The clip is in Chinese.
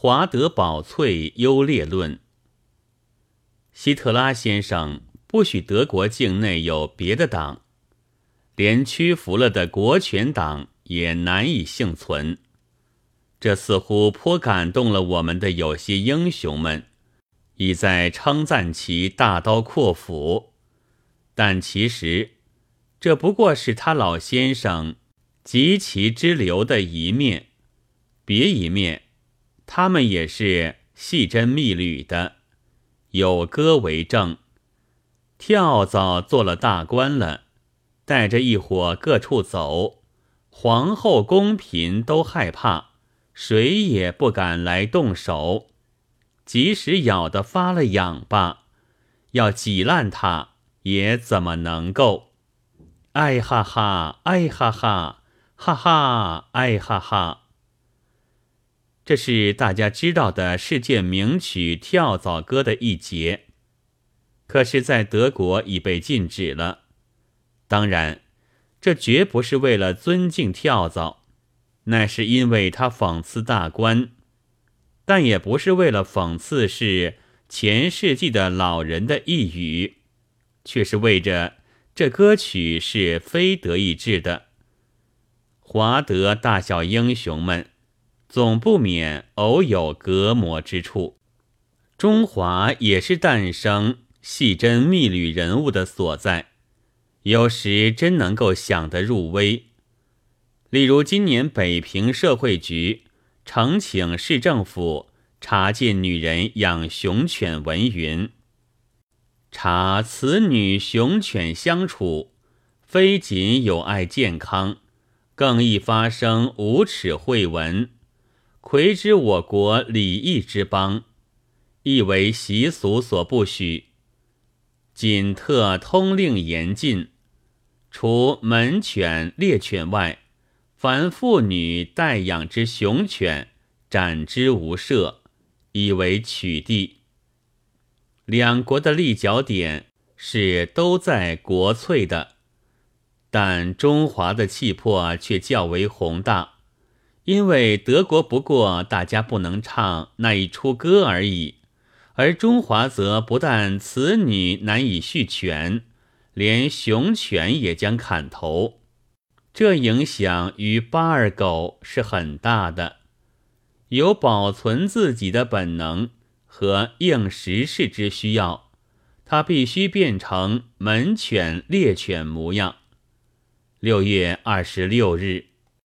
华德宝粹优劣论。希特拉先生不许德国境内有别的党，连屈服了的国权党也难以幸存。这似乎颇感动了我们的有些英雄们，已在称赞其大刀阔斧。但其实，这不过是他老先生极其之流的一面，别一面，他们也是细针密缕的。有歌为证，跳蚤做了大官了，带着一伙各处走，皇后宫嫔都害怕，谁也不敢来动手。即使咬得发了痒吧，要挤烂它也怎么能够？哎哈哈，哎哈哈，哈哈，哎哈哈。这是大家知道的世界名曲《跳蚤歌》的一节，可是，在德国已被禁止了。当然，这绝不是为了尊敬跳蚤，乃是因为他讽刺大官；但也不是为了讽刺是前世纪的老人的一语，却是为着这歌曲是非德意志的。华德大小英雄们。总不免偶有隔膜之处。中华也是诞生细针密缕人物的所在，有时真能够想得入微。例如今年北平社会局呈请市政府查禁女人养熊犬，文云：查此女熊犬相处，非仅有碍健康，更易发生无耻秽闻。魁之我国礼义之邦，亦为习俗所不许。仅特通令严禁，除门犬、猎犬外，凡妇女待养之雄犬，斩之无赦，以为取缔。两国的立脚点是都在国粹的，但中华的气魄却较为宏大。因为德国不过大家不能唱那一出歌而已，而中华则不但此女难以续权，连雄犬也将砍头，这影响于巴尔狗是很大的。有保存自己的本能和应时势之需要，它必须变成门犬猎犬模样。六月二十六日。